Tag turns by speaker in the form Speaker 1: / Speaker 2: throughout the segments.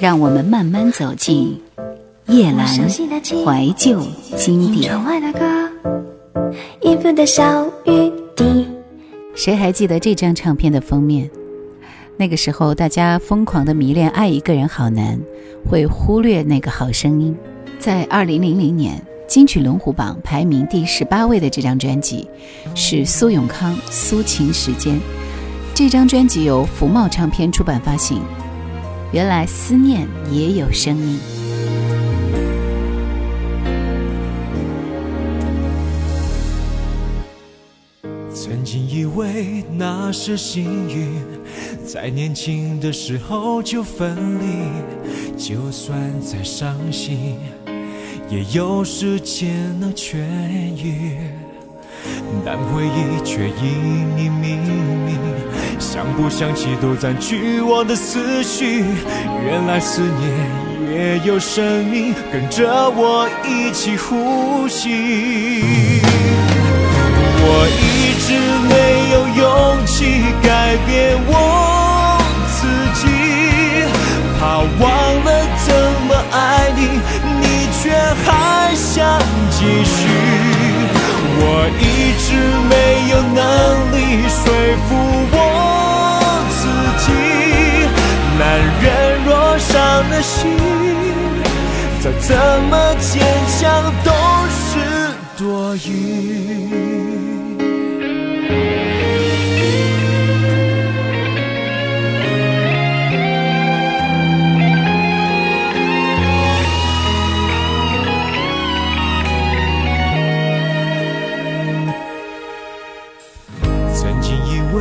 Speaker 1: 让我们慢慢走进叶阑怀旧经典。谁还记得这张唱片的封面？那个时候，大家疯狂的迷恋《爱一个人好难》，会忽略那个好声音。在二零零零年金曲龙虎榜排名第十八位的这张专辑，是苏永康《苏秦时间》。这张专辑由福茂唱片出版发行。原来思念也有声音。
Speaker 2: 曾经以为那是幸运，在年轻的时候就分离，就算再伤心，也有时间能痊愈。但回忆却隐隐秘密，想不想起都占据我的思绪。原来思念也有生命，跟着我一起呼吸。我一直没有勇气改变我自己，怕忘了怎么爱你，你却还想继续。我一直没有能力说服的心，再怎么坚强都是多余。曾经以为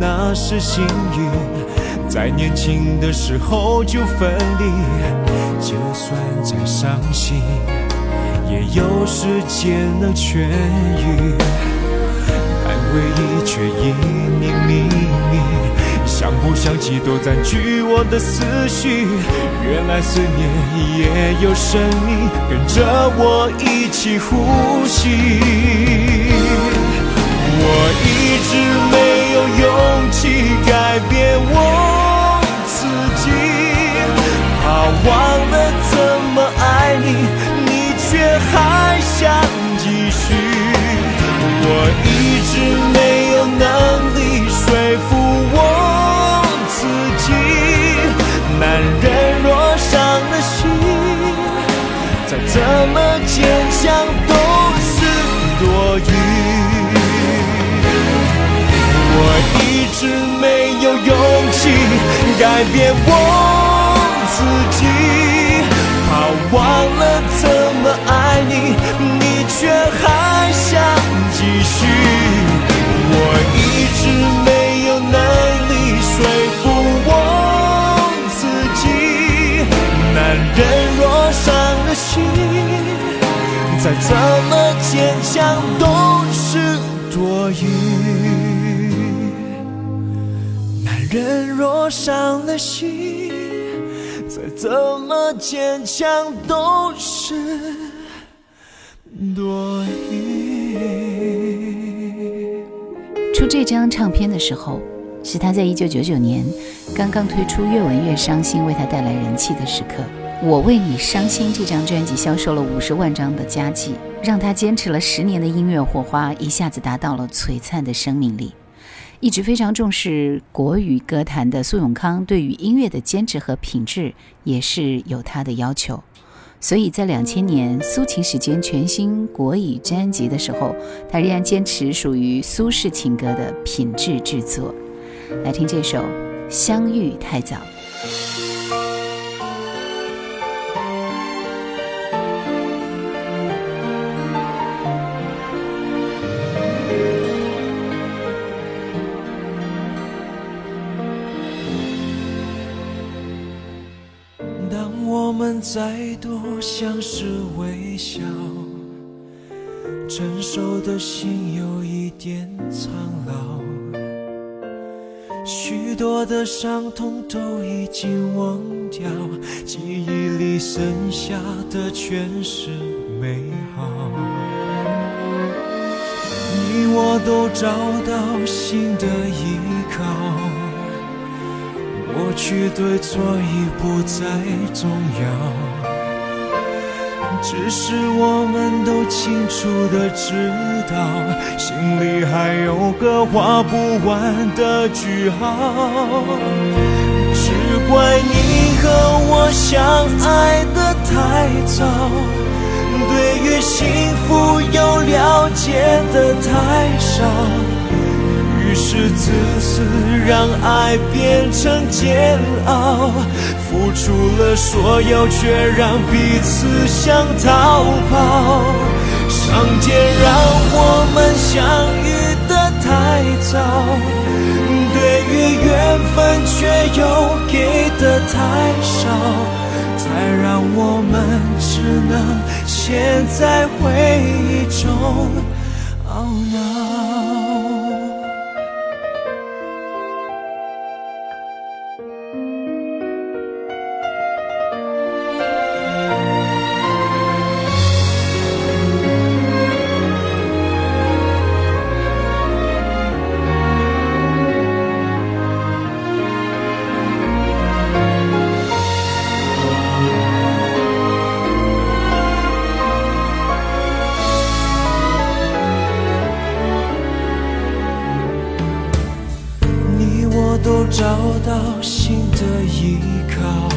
Speaker 2: 那是幸运，在年轻的时候就分离，就算再伤心，也有时间能痊愈。但回忆却隐隐秘密，想不想起都占据我的思绪。原来思念也有生命，跟着我一起呼吸。我一直没有勇气改变我忘了怎么爱你，你却还想继续。我一直没有能力说服我自己，男人若伤了心，再怎么坚强都是多余。我一直没有勇气改变我自己，怕忘了怎么爱你，你却还想继续。我一直没有能力说服我自己，男人若伤了心，再怎么坚强都是多余。男人若伤了心，怎么坚强都是多余。
Speaker 1: 出这张唱片的时候，是他在一九九九年刚刚推出《越吻越伤心》，为他带来人气的时刻。《我为你伤心》这张专辑销售了五十万张的佳绩，让他坚持了十年的音乐火花一下子达到了璀璨的生命力。一直非常重视国语歌坛的苏永康，对于音乐的坚持和品质也是有他的要求。所以在两千年《苏秦时间》全新国语专辑的时候，他仍然坚持属于苏式情歌的品质制作。来听这首《相遇太早》。
Speaker 2: 再多相视微笑，成熟的心有一点苍老，许多的伤痛都已经忘掉，记忆里剩下的全是美好。你我都找到新的依。去对错已不再重要。只是我们都清楚的知道，心里还有个画不完的句号。只怪你和我相爱的太早，对于幸福又了解的太少。是自私让爱变成煎熬，付出了所有，却让彼此想逃跑。上天让我们相遇的太早，对于缘分却又给的太少，才让我们只能陷在回忆中懊恼。新的依靠，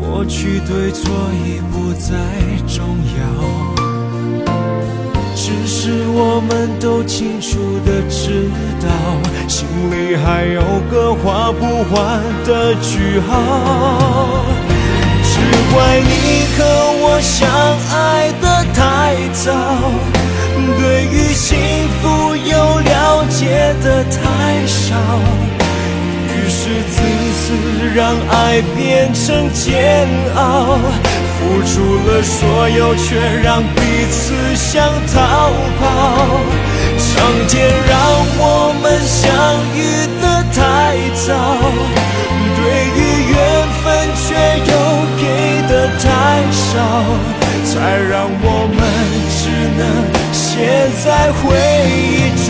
Speaker 2: 过去对错已不再重要，只是我们都清楚的知道，心里还有个画不完的句号。只怪你和我相爱的太早。对于幸福有了解的太少，是自私让爱变成煎熬，付出了所有，却让彼此想逃跑。上天让我们相遇的太早，对于缘分却又给的太少，才让我们只能。陷在回忆中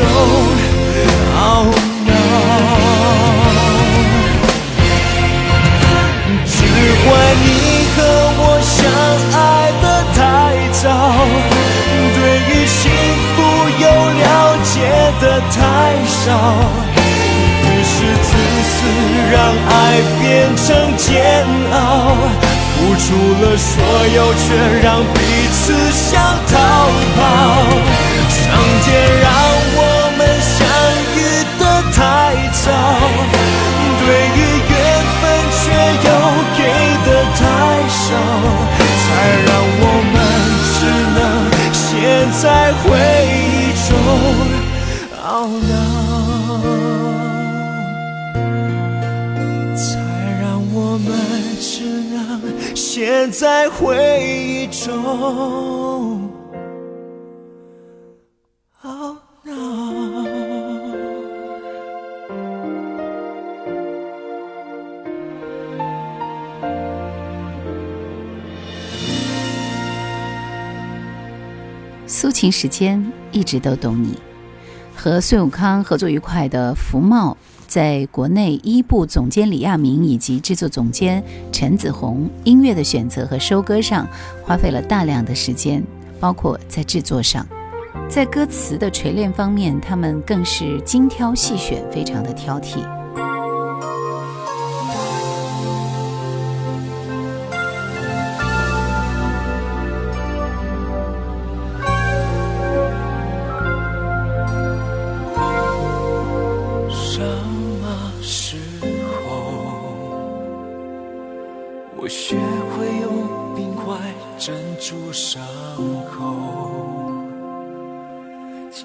Speaker 2: 太少，于是自私让爱变成煎熬。付出了所有，却让彼此想逃跑。上天让在回忆中懊恼。
Speaker 1: 苏秦时间一直都懂你，和孙永康合作愉快的福茂。在国内一部总监李亚明以及制作总监陈子红，音乐的选择和收歌上花费了大量的时间，包括在制作上，在歌词的锤炼方面，他们更是精挑细选，非常的挑剔。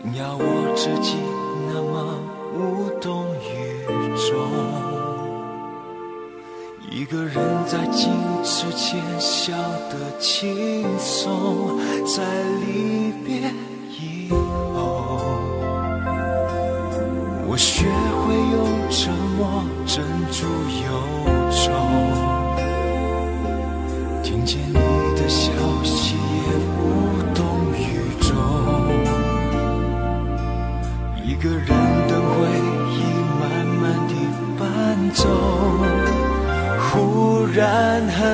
Speaker 2: 惊讶我自己那么无动于衷，一个人在镜子前笑得轻松，在离别以后，我学会用沉默镇住忧愁。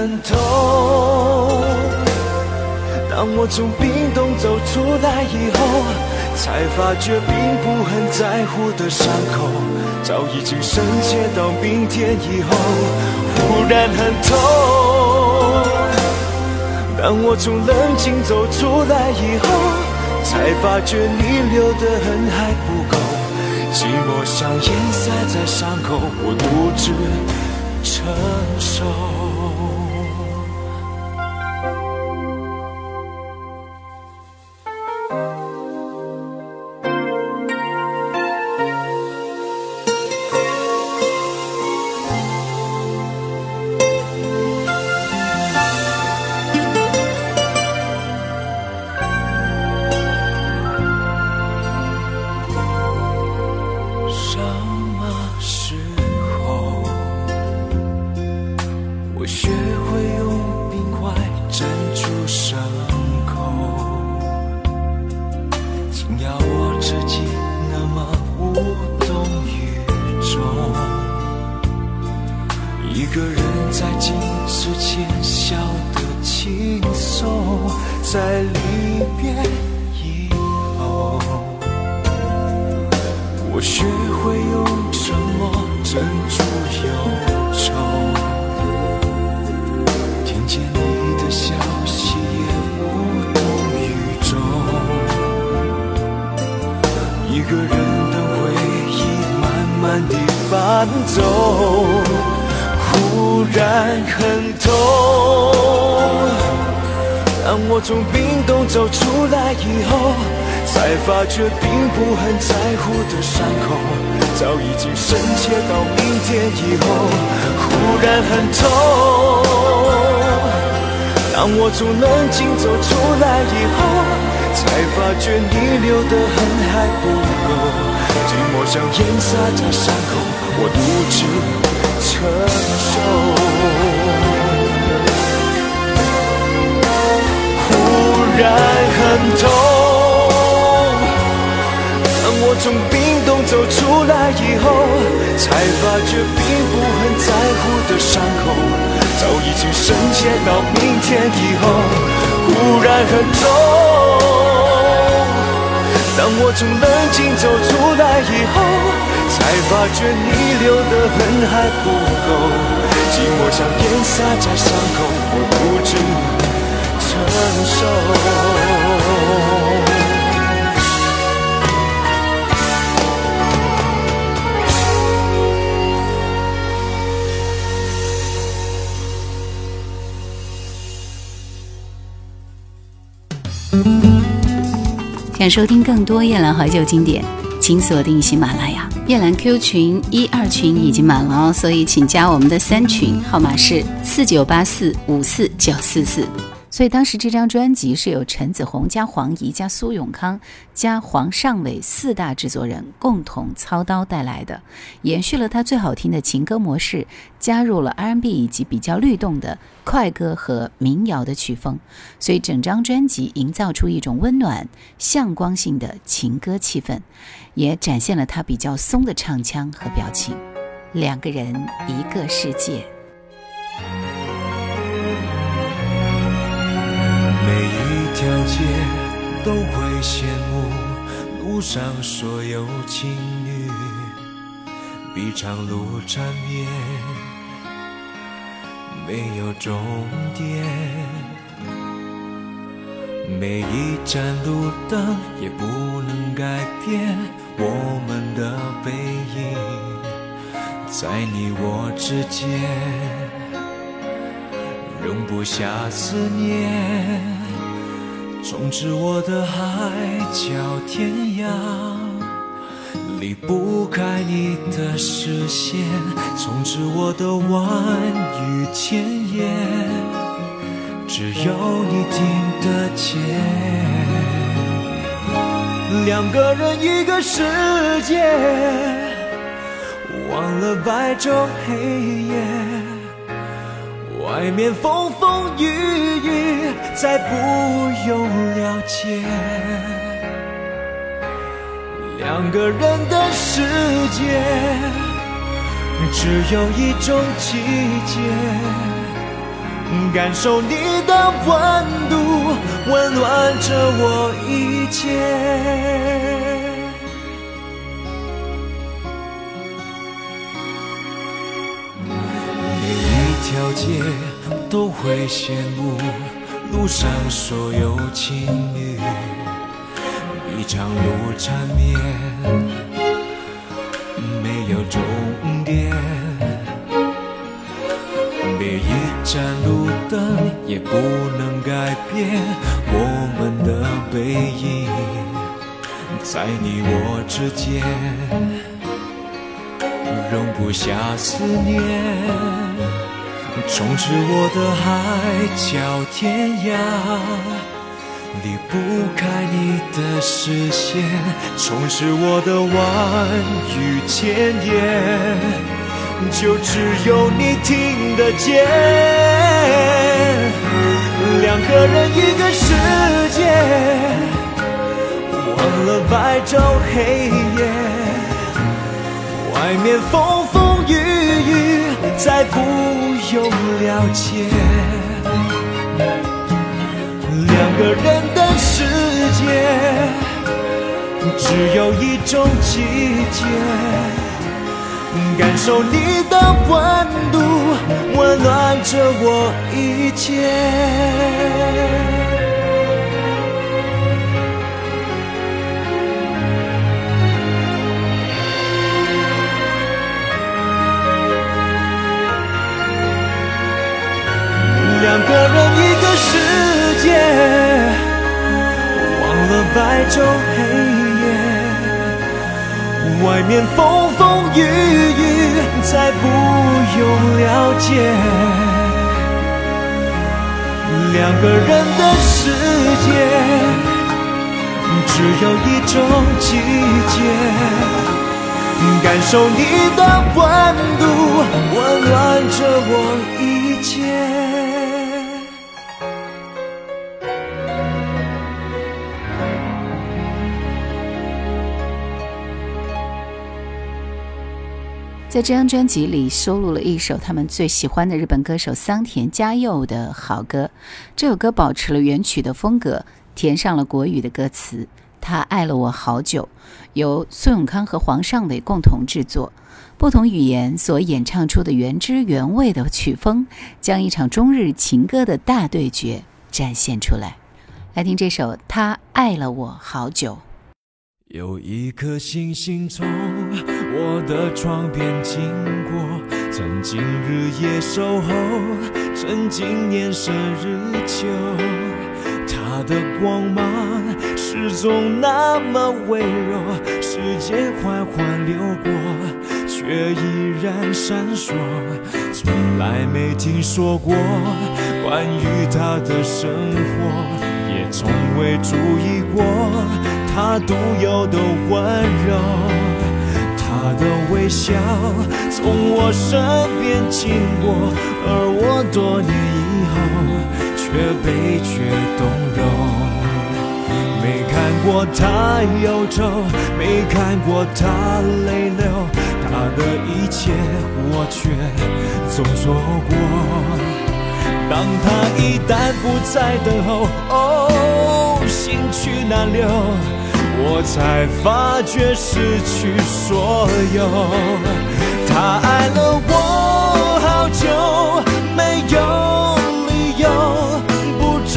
Speaker 2: 很痛。当我从冰冻走出来以后，才发觉并不很在乎的伤口，早已经深切到明天以后，忽然很痛。当我从冷静走出来以后，才发觉你留的痕还不够，寂寞像烟塞在伤口，我独自承受。走，忽然很痛。当我从冰冻走出来以后，才发觉并不很在乎的伤口，早已经深切到明天以后，忽然很痛。当我从冷静走出来以后，才发觉你留的痕还不够。寂寞像烟洒在伤口，我独自承受。忽然很痛，当我从冰洞走出来以后，才发觉并不很在乎的伤口，早已经深切到明天以后。忽然很痛。当我从冷静走出来以后，才发觉你留的痕还不够，寂寞像烟撒在伤口，我独自承
Speaker 1: 受。想收听更多夜兰怀旧经典，请锁定喜马拉雅。夜兰 Q 群一二群已经满了哦，所以请加我们的三群，号码是四九八四五四九四四。所以当时这张专辑是由陈子红加黄怡加苏永康加黄尚伟四大制作人共同操刀带来的，延续了他最好听的情歌模式，加入了 R&B 以及比较律动的快歌和民谣的曲风，所以整张专辑营造出一种温暖向光性的情歌气氛，也展现了他比较松的唱腔和表情。两个人一个世界。
Speaker 2: 都会羡慕路上所有情侣，比长路缠绵，没有终点。每一盏路灯也不能改变我们的背影，在你我之间容不下思念。从此我的海角天涯离不开你的视线，从此我的万语千言只有你听得见。两个人一个世界，忘了白昼黑夜。外面风风雨雨，再不用了解。两个人的世界，只有一种季节。感受你的温度，温暖着我一切。一条街都会羡慕路上所有情侣，一场路缠绵，没有终点。每一盏路灯也不能改变我们的背影，在你我之间容不下思念，从此我的海角天涯离不开你的视线，从此我的万语千言。就只有你听得见，两个人一个世界，忘了白昼黑夜，外面风风雨雨，再不用了解，两个人的世界，只有一种季节。感受你的温度，温暖着我一切。两个人一个世界，忘了白昼黑夜，外面风风雨雨，再不用了解。两个人的世界，只有一种季节。感受你的温度，温暖着我一切。
Speaker 1: 在这张专辑里收录了一首他们最喜欢的日本歌手桑田佳佑的好歌。这首歌保持了原曲的风格，填上了国语的歌词。他爱了我好久，由苏永康和黄尚伟共同制作，不同语言所演唱出的原汁原味的曲风，将一场中日情歌的大对决展现出来。来听这首《他爱了我好久》。
Speaker 2: 有一颗星星从我的窗边经过，曾经日夜守候，曾经年深日久。它的光芒始终那么微弱，时间缓缓流过，却依然闪烁。从来没听说过关于他的生活，也从未注意过。他独有的温柔，他的微笑从我身边经过，而我多年以后却被却动容。没看过他忧愁，没看过他泪流，他的一切我却总错过。当他一旦不再等候，哦，心去难留。我才发觉失去所有，他爱了我好久，没有理由不皱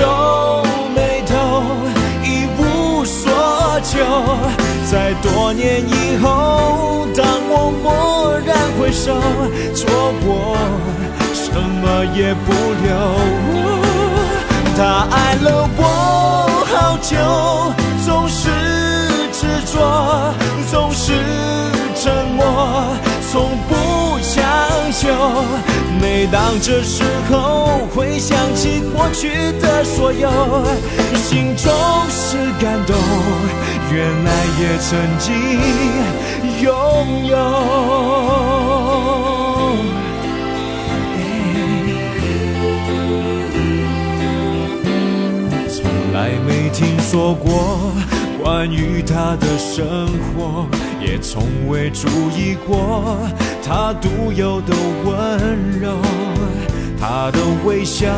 Speaker 2: 眉头，一无所求。在多年以后，当我蓦然回首，错过什么也不留。他爱了我好久，总是。说总是沉默，从不强求。每当这时候，回想起过去的所有，心中是感动。原来也曾经拥有，从来没听说过。关于他的生活，也从未注意过他独有的温柔。他的微笑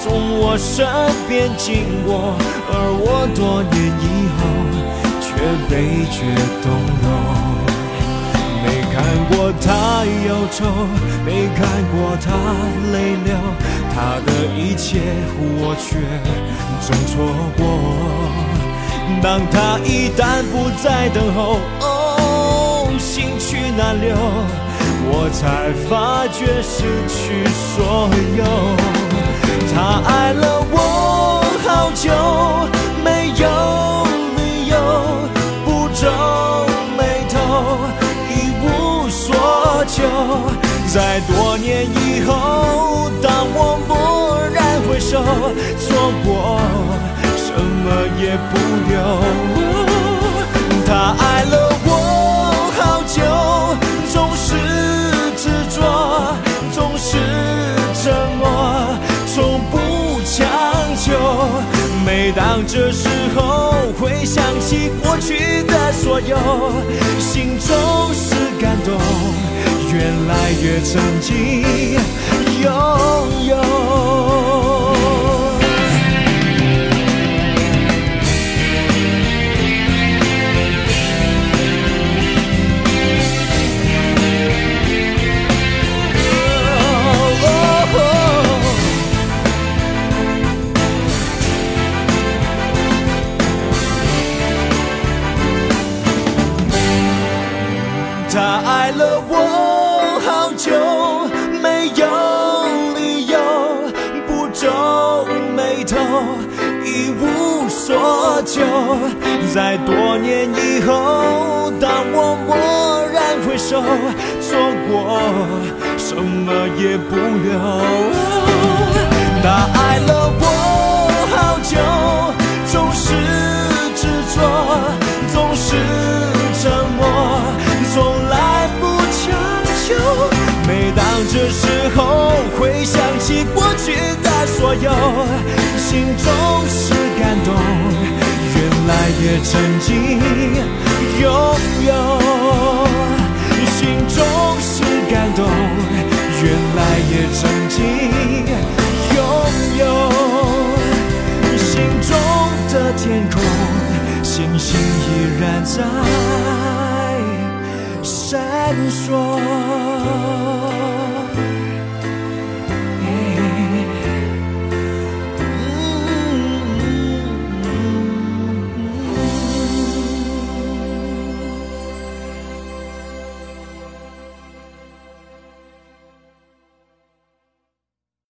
Speaker 2: 从我身边经过，而我多年以后却被觉动容。没看过他忧愁，没看过他泪流，他的一切我却总错过。当他一旦不再等候，哦，心去难留，我才发觉失去所有。他爱了我好久，没有理由，不皱眉头，一无所求。在多年以后，当我蓦然回首，错过。什么也不留，他爱了我好久，总是执着，总是沉默，从不强求。每当这时候，回想起过去的所有，心中是感动，越来越曾经拥有。就在多年以后，当我蓦然回首，错过什么也不留。他爱了我好久，总是执着，总是沉默，从来不强求。每当这时候，回想起过去的所有，也曾经拥有，心中是感动；原来也曾经拥有，心中的天空，星星依然在闪烁。